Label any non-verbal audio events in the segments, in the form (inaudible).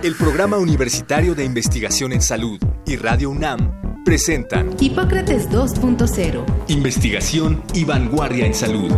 El Programa Universitario de Investigación en Salud y Radio UNAM presentan Hipócrates 2.0. Investigación y vanguardia en salud.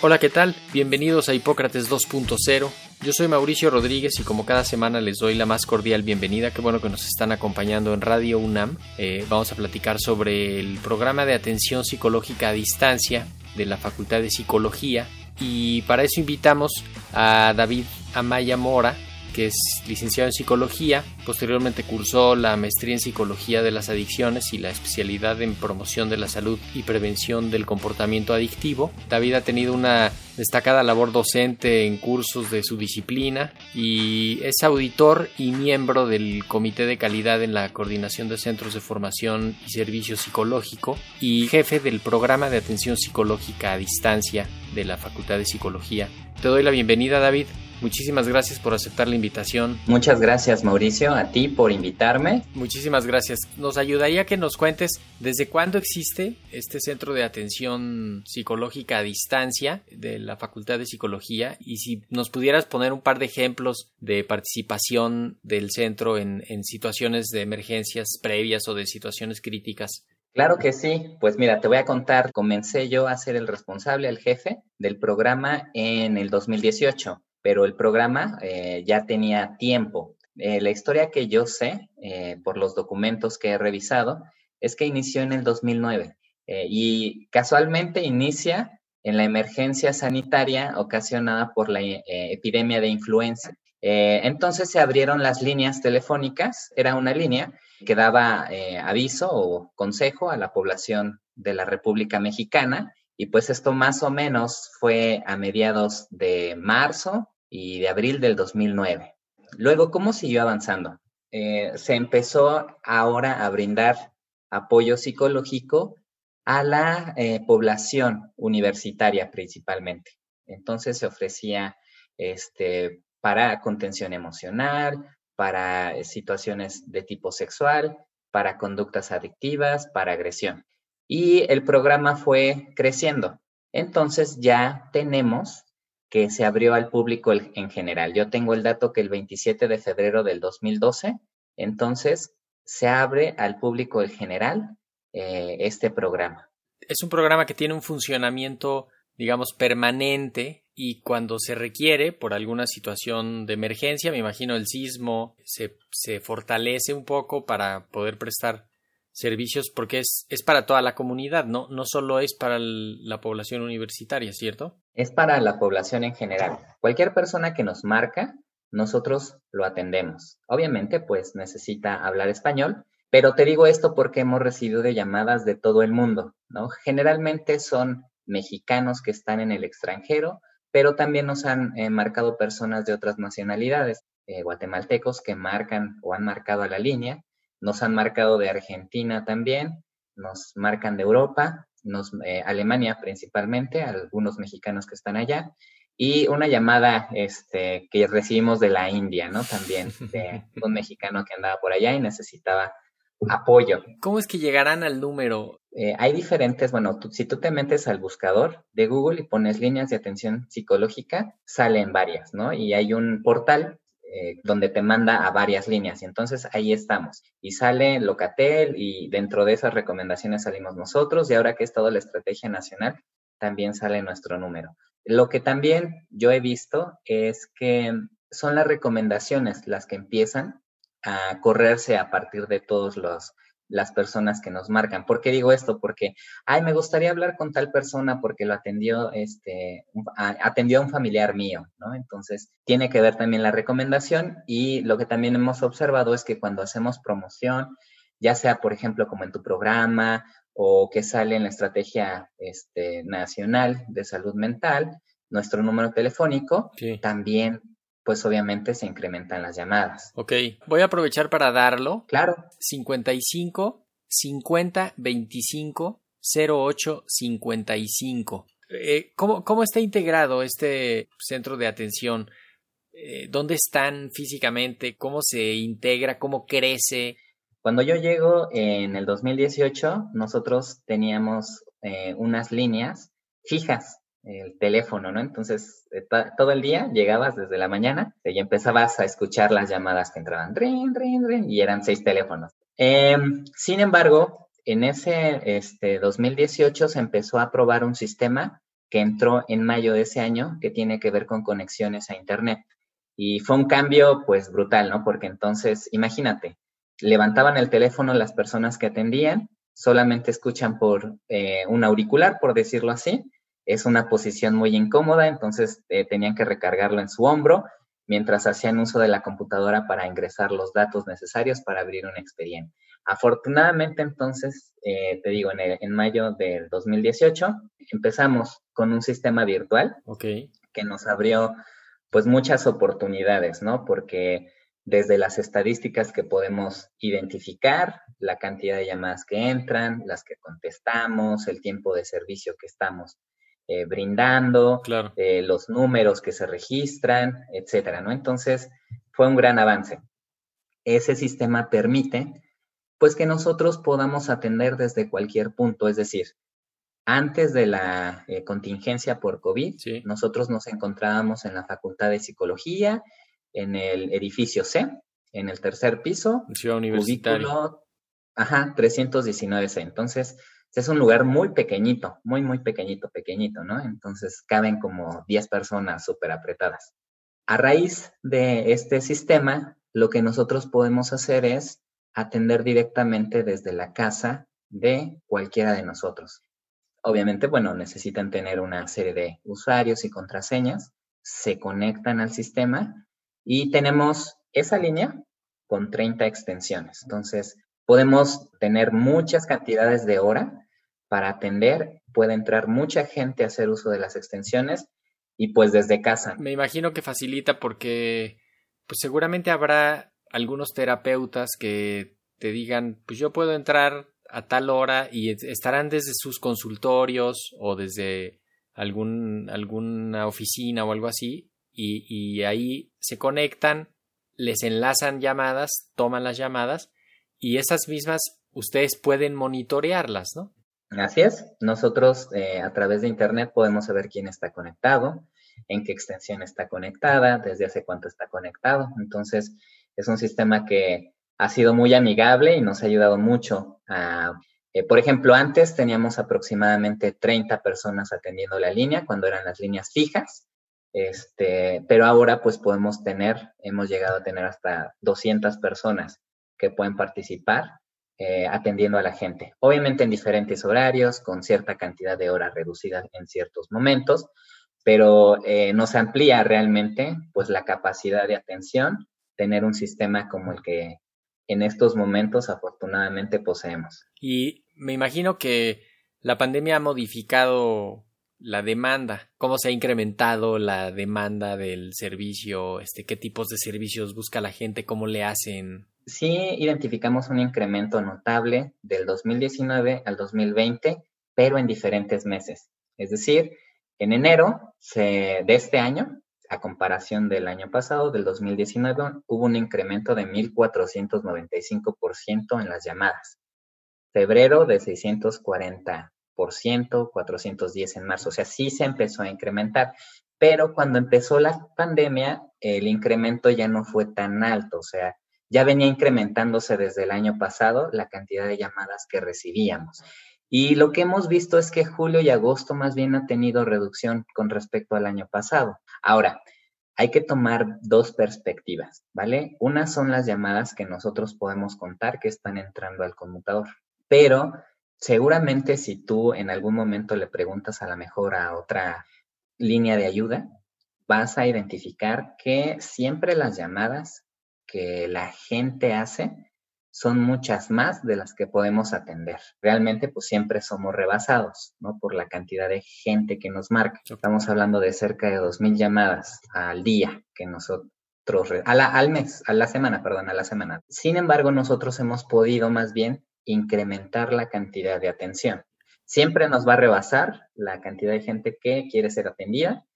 Hola, ¿qué tal? Bienvenidos a Hipócrates 2.0. Yo soy Mauricio Rodríguez y como cada semana les doy la más cordial bienvenida. Qué bueno que nos están acompañando en Radio UNAM. Eh, vamos a platicar sobre el programa de atención psicológica a distancia de la Facultad de Psicología y para eso invitamos a David Amaya Mora, que es licenciado en psicología, posteriormente cursó la maestría en psicología de las adicciones y la especialidad en promoción de la salud y prevención del comportamiento adictivo. David ha tenido una destacada labor docente en cursos de su disciplina y es auditor y miembro del Comité de Calidad en la Coordinación de Centros de Formación y Servicio Psicológico y jefe del programa de atención psicológica a distancia de la Facultad de Psicología. Te doy la bienvenida, David. Muchísimas gracias por aceptar la invitación. Muchas gracias Mauricio, a ti por invitarme. Muchísimas gracias. Nos ayudaría que nos cuentes desde cuándo existe este centro de atención psicológica a distancia de la Facultad de Psicología y si nos pudieras poner un par de ejemplos de participación del centro en, en situaciones de emergencias previas o de situaciones críticas. Claro que sí, pues mira, te voy a contar, comencé yo a ser el responsable, el jefe del programa en el 2018 pero el programa eh, ya tenía tiempo. Eh, la historia que yo sé, eh, por los documentos que he revisado, es que inició en el 2009 y casualmente inicia en la emergencia sanitaria ocasionada por la epidemia de influenza. entonces se abrieron las líneas telefónicas, era una línea que daba aviso o consejo a la población de la República Mexicana y pues esto más o menos fue a mediados de marzo y de abril del 2009. Luego, ¿cómo siguió avanzando? Eh, se empezó ahora a brindar apoyo psicológico a la eh, población universitaria principalmente. Entonces se ofrecía este, para contención emocional, para situaciones de tipo sexual, para conductas adictivas, para agresión y el programa fue creciendo. Entonces ya tenemos que se abrió al público en general. Yo tengo el dato que el 27 de febrero del 2012, entonces se abre al público en general eh, este programa. Es un programa que tiene un funcionamiento, digamos, permanente y cuando se requiere por alguna situación de emergencia, me imagino el sismo se, se fortalece un poco para poder prestar servicios porque es, es para toda la comunidad, ¿no? No solo es para la población universitaria, ¿cierto? Es para la población en general. Cualquier persona que nos marca, nosotros lo atendemos. Obviamente, pues necesita hablar español, pero te digo esto porque hemos recibido llamadas de todo el mundo, ¿no? Generalmente son mexicanos que están en el extranjero, pero también nos han eh, marcado personas de otras nacionalidades, eh, guatemaltecos que marcan o han marcado a la línea, nos han marcado de Argentina también, nos marcan de Europa, nos, eh, Alemania principalmente, algunos mexicanos que están allá, y una llamada este, que recibimos de la India, ¿no? También, de (laughs) un mexicano que andaba por allá y necesitaba apoyo. ¿Cómo es que llegarán al número? Eh, hay diferentes, bueno, si tú te metes al buscador de Google y pones líneas de atención psicológica, salen varias, ¿no? Y hay un portal eh, donde te manda a varias líneas. Y entonces ahí estamos. Y sale Locatel y dentro de esas recomendaciones salimos nosotros. Y ahora que es toda la estrategia nacional, también sale nuestro número. Lo que también yo he visto es que son las recomendaciones las que empiezan a correrse a partir de todos los las personas que nos marcan. ¿Por qué digo esto? Porque, ay, me gustaría hablar con tal persona porque lo atendió, este, atendió a un familiar mío, ¿no? Entonces, tiene que ver también la recomendación y lo que también hemos observado es que cuando hacemos promoción, ya sea, por ejemplo, como en tu programa o que sale en la estrategia este, nacional de salud mental, nuestro número telefónico, también pues obviamente se incrementan las llamadas. Ok, voy a aprovechar para darlo. Claro. 55 50 25 08 55. ¿cómo, ¿Cómo está integrado este centro de atención? Eh, ¿Dónde están físicamente? ¿Cómo se integra? ¿Cómo crece? Cuando yo llego en el 2018, nosotros teníamos eh, unas líneas fijas, el teléfono, ¿no? Entonces, eh, todo el día llegabas desde la mañana y empezabas a escuchar las llamadas que entraban, ring, ring, ring, y eran seis teléfonos. Em, sin embargo, en ese este, 2018 se empezó a probar un sistema que entró en mayo de ese año que tiene que ver con conexiones a Internet. Y fue un cambio pues brutal, ¿no? Porque entonces, imagínate, levantaban el teléfono las personas que atendían, solamente escuchan por eh, un auricular, por decirlo así. Es una posición muy incómoda, entonces eh, tenían que recargarlo en su hombro mientras hacían uso de la computadora para ingresar los datos necesarios para abrir un expediente. Afortunadamente, entonces, eh, te digo, en, en, mayo del 2018 empezamos con un sistema virtual que nos abrió pues muchas oportunidades, ¿no? Porque desde las estadísticas que podemos identificar, la cantidad de llamadas que entran, las que contestamos, el tiempo de servicio que estamos eh, brindando, eh, los números que se registran, etcétera, ¿no? Entonces, fue un gran avance. Ese sistema permite, pues, que nosotros podamos atender desde cualquier punto, es decir, antes de la eh, contingencia por COVID, nosotros nos encontrábamos en la Facultad de Psicología, en el edificio C, en el tercer piso. Ciudad Universitaria. ajá, 319C. Entonces, es un lugar muy pequeñito, muy, muy pequeñito, pequeñito, ¿no? Entonces, caben como 10 personas súper apretadas. A raíz de este sistema, lo que nosotros podemos hacer es atender directamente desde la casa de cualquiera de nosotros. Obviamente, bueno, necesitan tener una serie de usuarios y contraseñas, se conectan al sistema y tenemos esa línea con 30 extensiones. Entonces, podemos tener muchas cantidades de hora para atender, puede entrar mucha gente a hacer uso de las extensiones y pues desde casa. Me imagino que facilita porque pues seguramente habrá algunos terapeutas que te digan, pues yo puedo entrar a tal hora y estarán desde sus consultorios o desde algún, alguna oficina o algo así y, y ahí se conectan, les enlazan llamadas, toman las llamadas y esas mismas ustedes pueden monitorearlas, ¿no? Es, nosotros eh, a través de Internet podemos saber quién está conectado, en qué extensión está conectada, desde hace cuánto está conectado. Entonces, es un sistema que ha sido muy amigable y nos ha ayudado mucho a, eh, por ejemplo, antes teníamos aproximadamente 30 personas atendiendo la línea cuando eran las líneas fijas, este, pero ahora pues podemos tener, hemos llegado a tener hasta 200 personas que pueden participar eh, atendiendo a la gente. Obviamente en diferentes horarios, con cierta cantidad de horas reducidas en ciertos momentos, pero eh, nos amplía realmente pues la capacidad de atención, tener un sistema como el que en estos momentos afortunadamente poseemos. Y me imagino que la pandemia ha modificado la demanda, cómo se ha incrementado la demanda del servicio, este, qué tipos de servicios busca la gente, cómo le hacen. Sí, identificamos un incremento notable del 2019 al 2020, pero en diferentes meses. Es decir, en enero de este año a comparación del año pasado, del 2019, hubo un incremento de 1.495% en las llamadas. Febrero de 640%, 410 en marzo. O sea, sí se empezó a incrementar. Pero cuando empezó la pandemia, el incremento ya no fue tan alto. O sea, ya venía incrementándose desde el año pasado la cantidad de llamadas que recibíamos. Y lo que hemos visto es que julio y agosto más bien ha tenido reducción con respecto al año pasado. Ahora, hay que tomar dos perspectivas, ¿vale? Una son las llamadas que nosotros podemos contar que están entrando al conmutador, pero seguramente si tú en algún momento le preguntas a la mejor a otra línea de ayuda, vas a identificar que siempre las llamadas que la gente hace son muchas más de las que podemos atender. Realmente, pues siempre somos rebasados, ¿no? Por la cantidad de gente que nos marca. Estamos hablando de cerca de 2.000 llamadas al día que nosotros a la, al mes, a la semana, perdón, a la semana. Sin embargo, nosotros hemos podido más bien incrementar la cantidad de atención. Siempre nos va a rebasar la cantidad de gente que quiere ser atendida,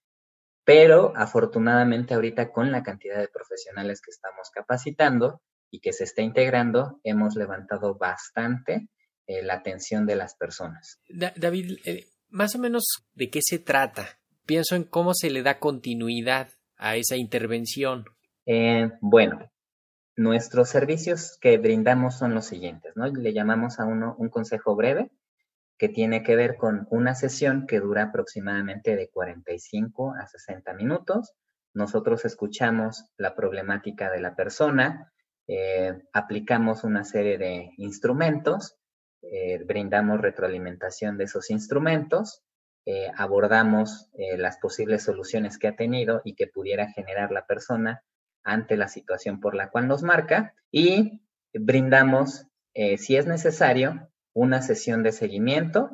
pero afortunadamente ahorita con la cantidad de profesionales que estamos capacitando y que se está integrando, hemos levantado bastante eh, la atención de las personas. David, eh, más o menos de qué se trata. Pienso en cómo se le da continuidad a esa intervención. Eh, bueno, nuestros servicios que brindamos son los siguientes, ¿no? Le llamamos a uno un consejo breve que tiene que ver con una sesión que dura aproximadamente de 45 a 60 minutos. Nosotros escuchamos la problemática de la persona, eh, aplicamos una serie de instrumentos, eh, brindamos retroalimentación de esos instrumentos, abordamos las posibles soluciones que ha tenido y que pudiera generar la persona ante la situación por la cual nos marca y brindamos, eh, si es necesario, una sesión de seguimiento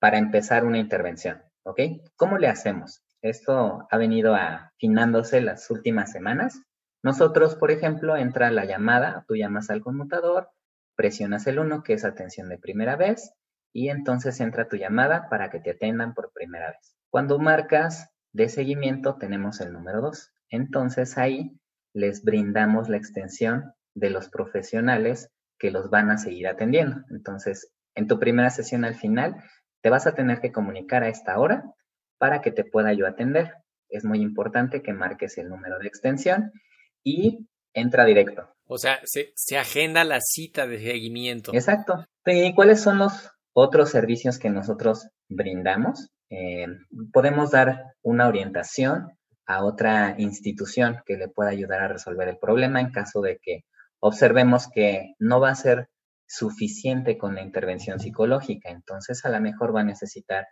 para empezar una intervención. ¿Ok? ¿Cómo le hacemos? Esto ha venido afinándose las últimas semanas. Nosotros, por ejemplo, entra la llamada, tú llamas al conmutador, presionas el 1, que es atención de primera vez, y entonces entra tu llamada para que te atendan por primera vez. Cuando marcas de seguimiento, tenemos el número 2. Entonces ahí les brindamos la extensión de los profesionales que los van a seguir atendiendo. Entonces, en tu primera sesión al final, te vas a tener que comunicar a esta hora para que te pueda yo atender. Es muy importante que marques el número de extensión y entra directo. O sea, se, agenda la cita de seguimiento. Exacto. ¿Y cuáles son los otros servicios que nosotros brindamos? Eh, podemos dar una orientación a otra institución que le pueda ayudar a resolver el problema en caso de que observemos que no va a ser suficiente con la intervención psicológica. Entonces, a lo mejor va a necesitar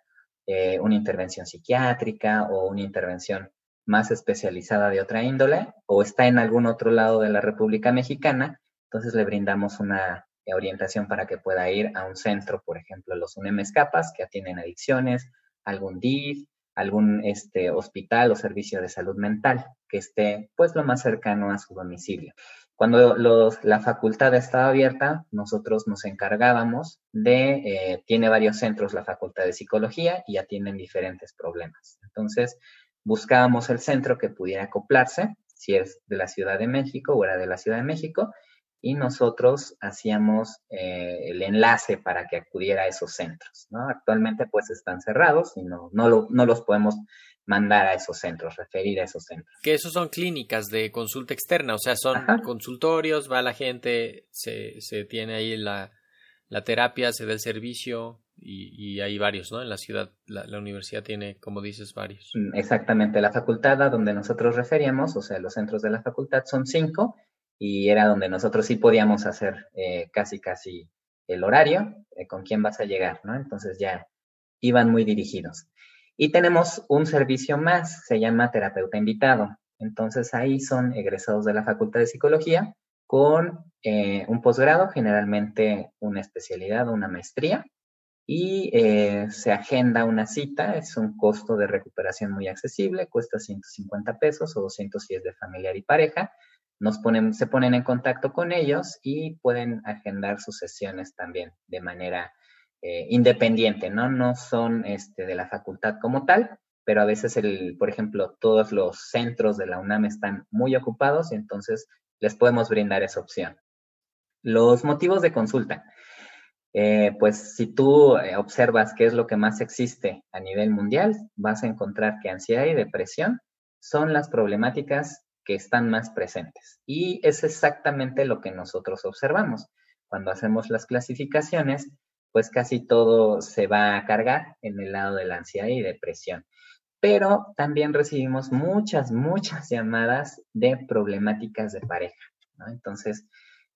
eh, una intervención psiquiátrica o una intervención más especializada de otra índole o está en algún otro lado de la República Mexicana. Entonces, le brindamos una orientación para que pueda ir a un centro, por ejemplo, los UNEM Capas, que atienden adicciones, algún DIF, algún este, hospital o servicio de salud mental que esté pues lo más cercano a su domicilio. Cuando la facultad estaba abierta, nosotros nos encargábamos de, eh, tiene varios centros la facultad de psicología y atienden diferentes problemas. Entonces, buscábamos el centro que pudiera acoplarse, si es de la Ciudad de México o era de la Ciudad de México, y nosotros hacíamos eh, el enlace para que acudiera a esos centros. ¿no? Actualmente pues están cerrados y no, no, no los podemos mandar a esos centros, referir a esos centros. Que esos son clínicas de consulta externa, o sea, son consultorios, va la gente, se, se tiene ahí la, la, terapia, se da el servicio y, y hay varios, ¿no? En la ciudad, la, la, universidad tiene, como dices, varios. Mm, exactamente, la facultad a donde nosotros referíamos, o sea, los centros de la facultad son cinco y era donde nosotros sí podíamos hacer eh, casi, casi el horario, eh, con quién vas a llegar, ¿no? Entonces ya iban muy dirigidos. Y tenemos un servicio más, se llama terapeuta invitado. Entonces ahí son egresados de la Facultad de Psicología con eh, un posgrado, generalmente una especialidad una maestría, y se agenda una cita, es un costo de recuperación muy accesible, cuesta 150 pesos o 210 de familiar y pareja, nos ponen, se ponen en contacto con ellos y pueden agendar sus sesiones también de manera eh, independiente, ¿no? No son este, de la facultad como tal, pero a veces, el, por ejemplo, todos los centros de la UNAM están muy ocupados y entonces les podemos brindar esa opción. Los motivos de consulta. Eh, pues si tú eh, observas qué es lo que más existe a nivel mundial, vas a encontrar que ansiedad y depresión son las problemáticas que están más presentes. Y es exactamente lo que nosotros observamos. Cuando hacemos las clasificaciones, pues casi todo se va a cargar en el lado de la ansiedad y depresión. Pero también recibimos muchas, muchas llamadas de problemáticas de pareja. Entonces,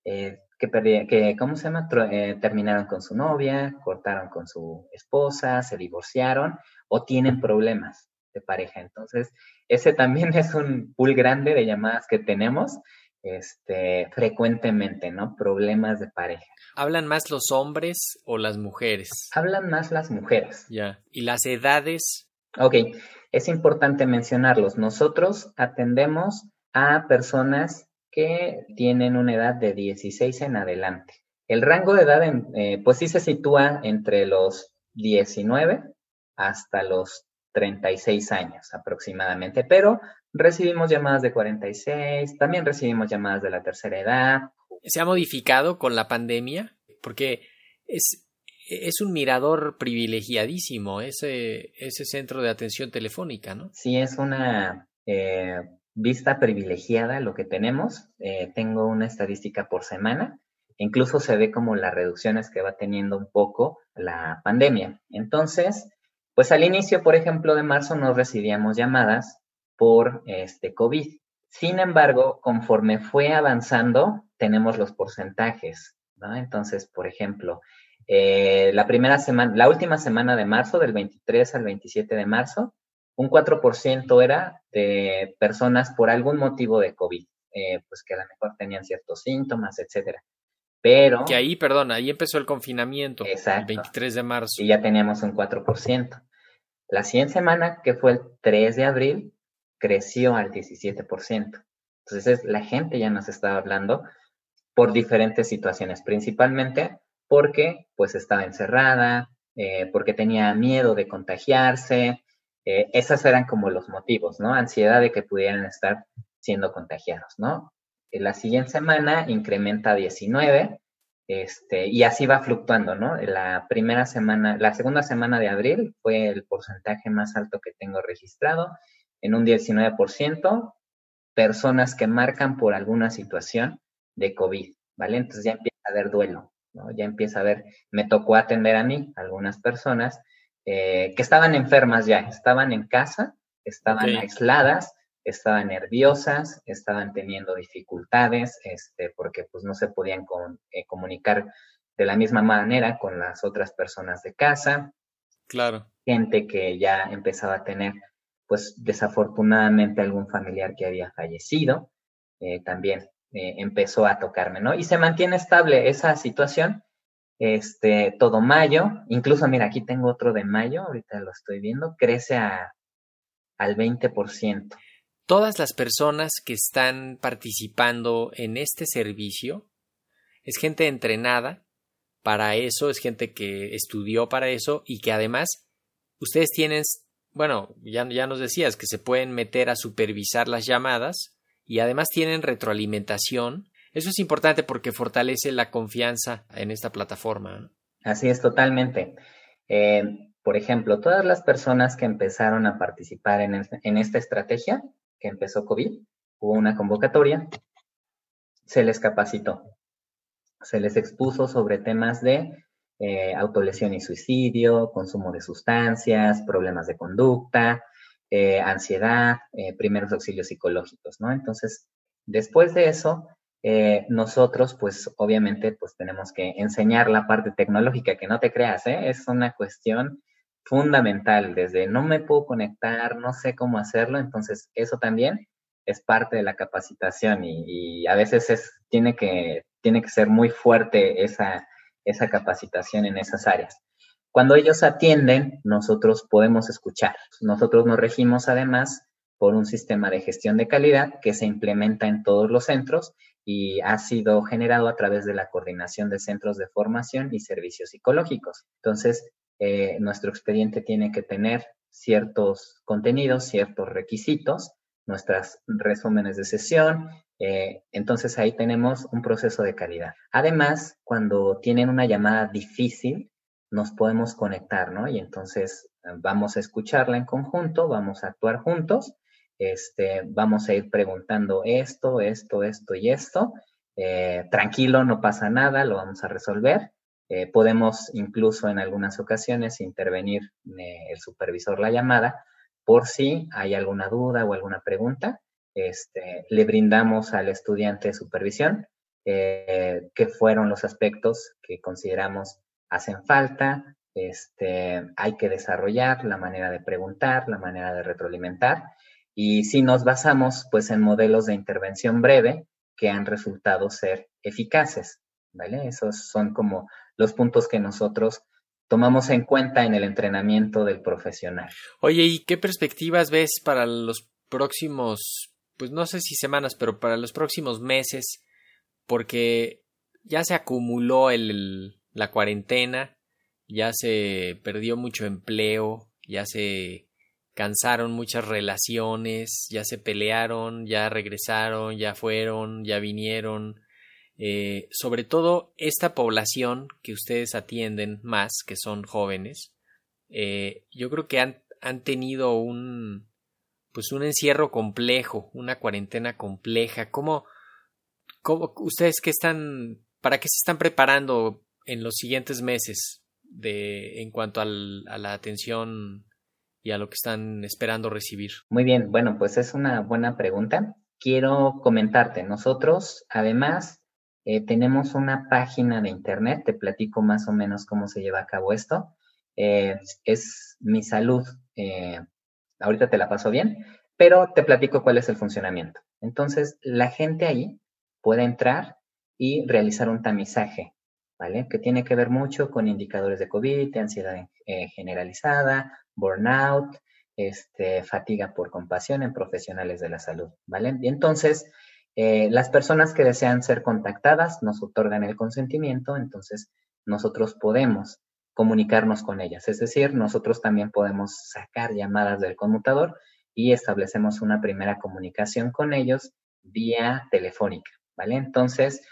eh, que, que, ¿cómo se llama? Eh, terminaron con su novia, cortaron con su esposa, se divorciaron o tienen problemas de pareja. Entonces, ese también (laughs) es un pool grande de llamadas que tenemos este, frecuentemente, ¿no? Problemas de pareja. ¿Hablan más los hombres o las mujeres? Hablan más las mujeres. Ya. ¿Y las edades? Ok, es importante mencionarlos. Nosotros atendemos a personas que tienen una edad de 16 en adelante. El rango de edad, eh, pues sí se sitúa entre los 19 hasta los 36 años aproximadamente, pero recibimos llamadas de 46, también recibimos llamadas de la tercera edad. ¿Se ha modificado con la pandemia? Porque es, es un mirador privilegiadísimo ese, ese centro de atención telefónica, ¿no? Sí, es una eh, vista privilegiada lo que tenemos. Eh, tengo una estadística por semana. Incluso se ve como las reducciones que va teniendo un poco la pandemia. Entonces, pues al inicio, por ejemplo, de marzo no recibíamos llamadas por este COVID. Sin embargo, conforme fue avanzando, tenemos los porcentajes, ¿no? Entonces, por ejemplo, eh, la primera semana, la última semana de marzo, del 23 al 27 de marzo, un 4% era de personas por algún motivo de COVID, eh, pues que a lo mejor tenían ciertos síntomas, etcétera. Pero. Que ahí, perdón, ahí empezó el confinamiento. Exacto. El 23 de marzo. Y ya teníamos un 4%. La siguiente semana, que fue el 3 de abril, creció al 17%. Entonces, la gente ya nos estaba hablando por diferentes situaciones, principalmente porque pues estaba encerrada, eh, porque tenía miedo de contagiarse, eh, esos eran como los motivos, ¿no? Ansiedad de que pudieran estar siendo contagiados, ¿no? la siguiente semana incrementa a 19, este, y así va fluctuando, ¿no? La primera semana, la segunda semana de abril fue el porcentaje más alto que tengo registrado, en un 19%, personas que marcan por alguna situación de COVID, ¿vale? Entonces ya empieza a haber duelo, ¿no? Ya empieza a haber, me tocó atender a mí, algunas personas eh, que estaban enfermas ya, estaban en casa, estaban aisladas, estaban nerviosas, estaban teniendo dificultades, este, porque pues no se podían eh, comunicar de la misma manera con las otras personas de casa. Claro. Gente que ya empezaba a tener, pues desafortunadamente algún familiar que había fallecido, eh, también empezó a tocarme, ¿no? Y se mantiene estable esa situación este, todo mayo, incluso mira, aquí tengo otro de mayo, ahorita lo estoy viendo, crece a, al 20%. Todas las personas que están participando en este servicio es gente entrenada para eso, es gente que estudió para eso y que además ustedes tienen, bueno, ya, ya nos decías que se pueden meter a supervisar las llamadas y además tienen retroalimentación eso es importante porque fortalece la confianza en esta plataforma. Así es, totalmente. Eh, por ejemplo, todas las personas que empezaron a participar en, en esta estrategia, que empezó COVID, hubo una convocatoria, se les capacitó, se les expuso sobre temas de eh, autolesión y suicidio, consumo de sustancias, problemas de conducta, eh, ansiedad, primeros auxilios psicológicos, ¿no? Entonces, después de eso, eh, nosotros pues obviamente pues tenemos que enseñar la parte tecnológica, que no te creas, ¿eh? es una cuestión fundamental, desde no me puedo conectar, no sé cómo hacerlo, entonces eso también es parte de la capacitación y, a veces es, tiene, que, tiene que ser muy fuerte esa, esa capacitación en esas áreas. Cuando ellos atienden, nosotros podemos escuchar. Nosotros nos regimos además por un sistema de gestión de calidad que se implementa en todos los centros y ha sido generado a través de la coordinación de centros de formación y servicios psicológicos. Entonces, eh, nuestro expediente tiene que tener ciertos contenidos, ciertos requisitos, nuestras resúmenes de sesión. Eh, entonces ahí tenemos un proceso de calidad. Además, cuando tienen una llamada difícil, nos podemos conectar, ¿no? Y entonces eh, vamos a escucharla en conjunto, vamos a actuar juntos este, vamos a ir preguntando esto, esto, esto y esto. Tranquilo, no pasa nada, lo vamos a resolver. Eh, podemos incluso en algunas ocasiones intervenir eh, el supervisor la llamada por si hay alguna duda o alguna pregunta. Este, le brindamos al estudiante supervisión qué fueron los aspectos que consideramos hacen falta, este, hay que desarrollar la manera de preguntar, la manera de retroalimentar y si nos basamos pues en modelos de intervención breve que han resultado ser eficaces, ¿vale? Esos son como los puntos que nosotros tomamos en cuenta en el entrenamiento del profesional. Oye, ¿y qué perspectivas ves para los próximos, pues no sé si semanas, pero para los próximos meses? Porque ya se acumuló el, la cuarentena, ya se perdió mucho empleo, ya se cansaron muchas relaciones, ya se pelearon, ya regresaron, ya fueron, ya vinieron. Eh, sobre todo esta población que ustedes atienden más, que son jóvenes, eh, yo creo que han, han tenido un pues un encierro complejo, una cuarentena compleja. ¿Cómo, cómo ustedes qué están, para qué se están preparando en los siguientes meses de en cuanto al, a la atención y a lo que están esperando recibir? Muy bien, bueno, pues es una buena pregunta. Quiero comentarte, nosotros además eh, tenemos una página de internet, te platico más o menos cómo se lleva a cabo esto. Eh, es mi salud, eh, ahorita te la paso bien, pero te platico cuál es el funcionamiento. Entonces, la gente ahí puede entrar y realizar un tamizaje, ¿vale? Que tiene que ver mucho con indicadores de COVID, de ansiedad generalizada, burnout, este, fatiga por compasión en profesionales de la salud, ¿vale? Y entonces, eh, las personas que desean ser contactadas nos otorgan el consentimiento, entonces nosotros podemos comunicarnos con ellas. Es decir, nosotros también podemos sacar llamadas del conmutador y establecemos una primera comunicación con ellos vía telefónica, ¿vale? Entonces,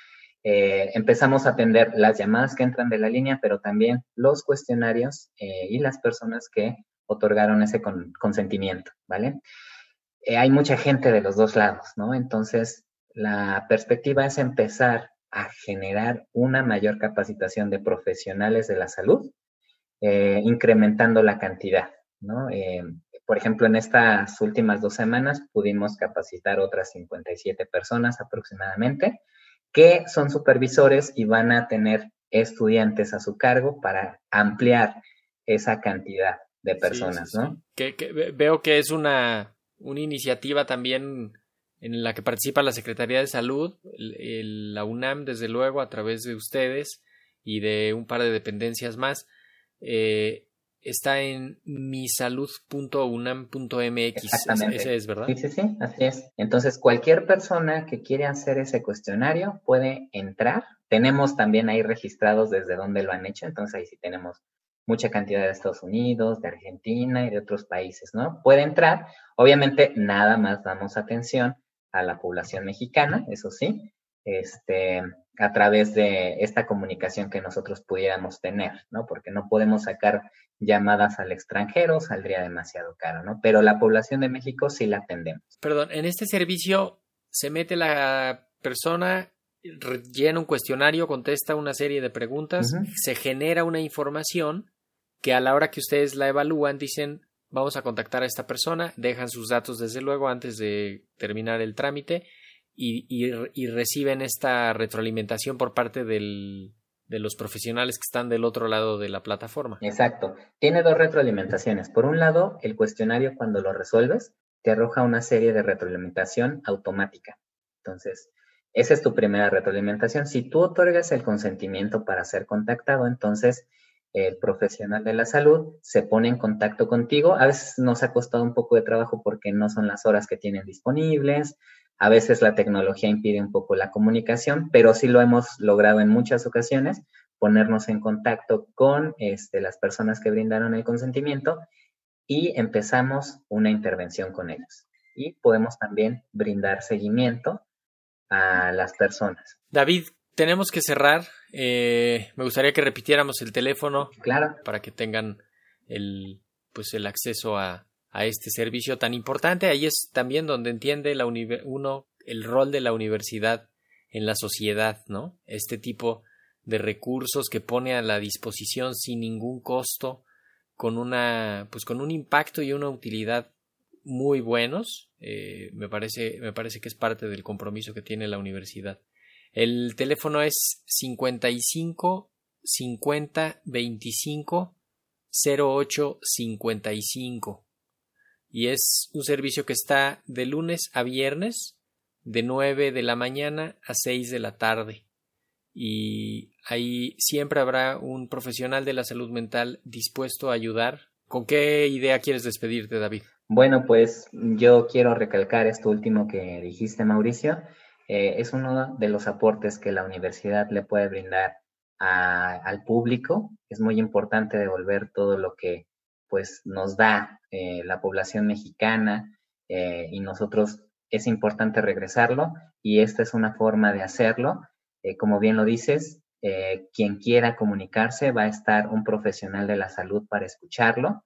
eh, empezamos a atender las llamadas que entran de la línea, pero también los cuestionarios eh, y las personas que otorgaron ese consentimiento, ¿vale? hay mucha gente de los dos lados, ¿no? Entonces, la perspectiva es empezar a generar una mayor capacitación de profesionales de la salud, eh, incrementando la cantidad, ¿no? Eh, por ejemplo, en estas últimas dos semanas pudimos capacitar otras 57 personas aproximadamente, que son supervisores y van a tener estudiantes a su cargo para ampliar esa cantidad de personas, ¿no? Que, veo que es una, una iniciativa también en la que participa la Secretaría de Salud, la UNAM, desde luego, a través de ustedes y de un par de dependencias más. Eh, está en misalud.unam.mx. Ese es, ¿verdad? Sí, sí, sí, así es. Entonces, cualquier persona que quiere hacer ese cuestionario puede entrar. Tenemos también ahí registrados desde dónde lo han hecho, entonces ahí sí tenemos mucha cantidad de Estados Unidos, de Argentina y de otros países, ¿no? Puede entrar. Obviamente, nada más damos atención a la población mexicana, eso sí, este, a través de esta comunicación que nosotros pudiéramos tener, ¿no? Porque no podemos sacar llamadas al extranjero, saldría demasiado caro, ¿no? Pero la población de México sí la atendemos. Perdón, en este servicio se mete la persona, llena un cuestionario, contesta una serie de preguntas, se genera una información que a la hora que ustedes la evalúan dicen, vamos a contactar a esta persona, dejan sus datos desde luego antes de terminar el trámite y, reciben esta retroalimentación por parte de los profesionales que están del otro lado de la plataforma. Exacto. Tiene dos retroalimentaciones. Por un lado, el cuestionario cuando lo resuelves te arroja una serie de retroalimentación automática. Entonces, esa es tu primera retroalimentación. Si tú otorgas el consentimiento para ser contactado, entonces el profesional de la salud se pone en contacto contigo. A veces nos ha costado un poco de trabajo porque no son las horas que tienen disponibles. A veces la tecnología impide un poco la comunicación, pero sí lo hemos logrado en muchas ocasiones, ponernos en contacto con este, las personas que brindaron el consentimiento y empezamos una intervención con ellos. Y podemos también brindar seguimiento a las personas. David, tenemos que cerrar. Eh, me gustaría que repitiéramos el teléfono. Claro. Para que tengan el, pues el acceso a, a este servicio tan importante. Ahí es también donde entiende la uno el rol de la universidad en la sociedad, ¿no? Este tipo de recursos que pone a la disposición sin ningún costo, con una, pues con un impacto y una utilidad muy buenos. Eh, me parece, me parece que es parte del compromiso que tiene la universidad. El teléfono es 55 50 25 08 55 y es un servicio que está de lunes a viernes de 9 de la mañana a 6 de la tarde. Y ahí siempre habrá un profesional de la salud mental dispuesto a ayudar. ¿Con qué idea quieres despedirte, David? Bueno, pues yo quiero recalcar esto último que dijiste, Mauricio. Eh, es uno de los aportes que la universidad le puede brindar al público. Es muy importante devolver todo lo que pues nos da eh, la población mexicana eh, y nosotros es importante regresarlo y esta es una forma de hacerlo. como bien lo dices, quien quiera comunicarse va a estar un profesional de la salud para escucharlo.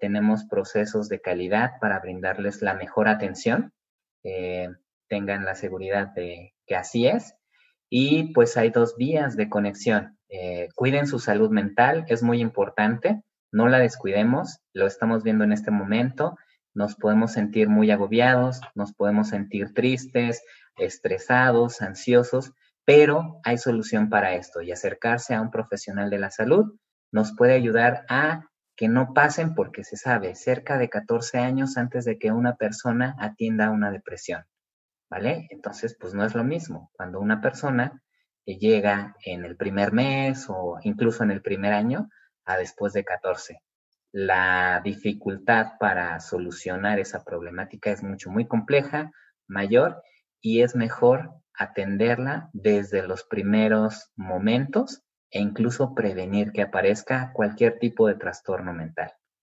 tenemos procesos de calidad para brindarles la mejor atención tengan la seguridad de que así es. Y pues hay dos vías de conexión. Eh, cuiden su salud mental, es muy importante, no la descuidemos, lo estamos viendo en este momento, nos podemos sentir muy agobiados, nos podemos sentir tristes, estresados, ansiosos, pero hay solución para esto y acercarse a un profesional de la salud nos puede ayudar a que no pasen porque se sabe cerca de 14 años antes de que una persona atienda una depresión. ¿Vale? Entonces, pues no es lo mismo. Cuando una persona llega en el primer mes o incluso en el primer año a después de 14. La dificultad para solucionar esa problemática es mucho, muy compleja, mayor, y es mejor atenderla desde los primeros momentos e incluso prevenir que aparezca cualquier tipo de trastorno mental.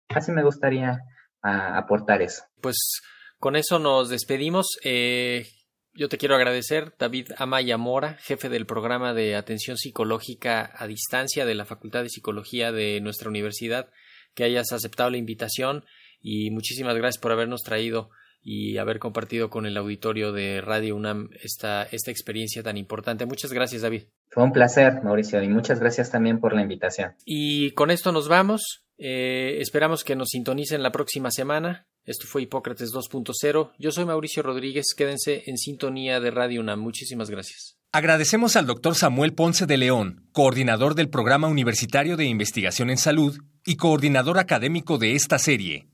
Así me gustaría ah, aportar eso. Pues con eso nos despedimos. Eh, yo te quiero agradecer, David Amaya Mora, jefe del programa de atención psicológica a distancia de la Facultad de Psicología de nuestra universidad, que hayas aceptado la invitación y muchísimas gracias por habernos traído y haber compartido con el auditorio de Radio UNAM esta, esta experiencia tan importante. Muchas gracias, David. Fue un placer, Mauricio, y muchas gracias también por la invitación. Y con esto nos vamos. Eh, esperamos que nos sintonicen la próxima semana. Esto fue Hipócrates 2.0. Yo soy Mauricio Rodríguez. Quédense en sintonía de Radio UNAM. Muchísimas gracias. Agradecemos al doctor Samuel Ponce de León, coordinador del Programa Universitario de Investigación en Salud y coordinador académico de esta serie.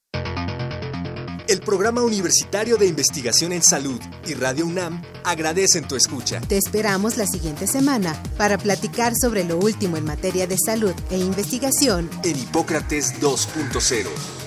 El Programa Universitario de Investigación en Salud y Radio UNAM agradecen tu escucha. Te esperamos la siguiente semana para platicar sobre lo último en materia de salud e investigación en Hipócrates 2.0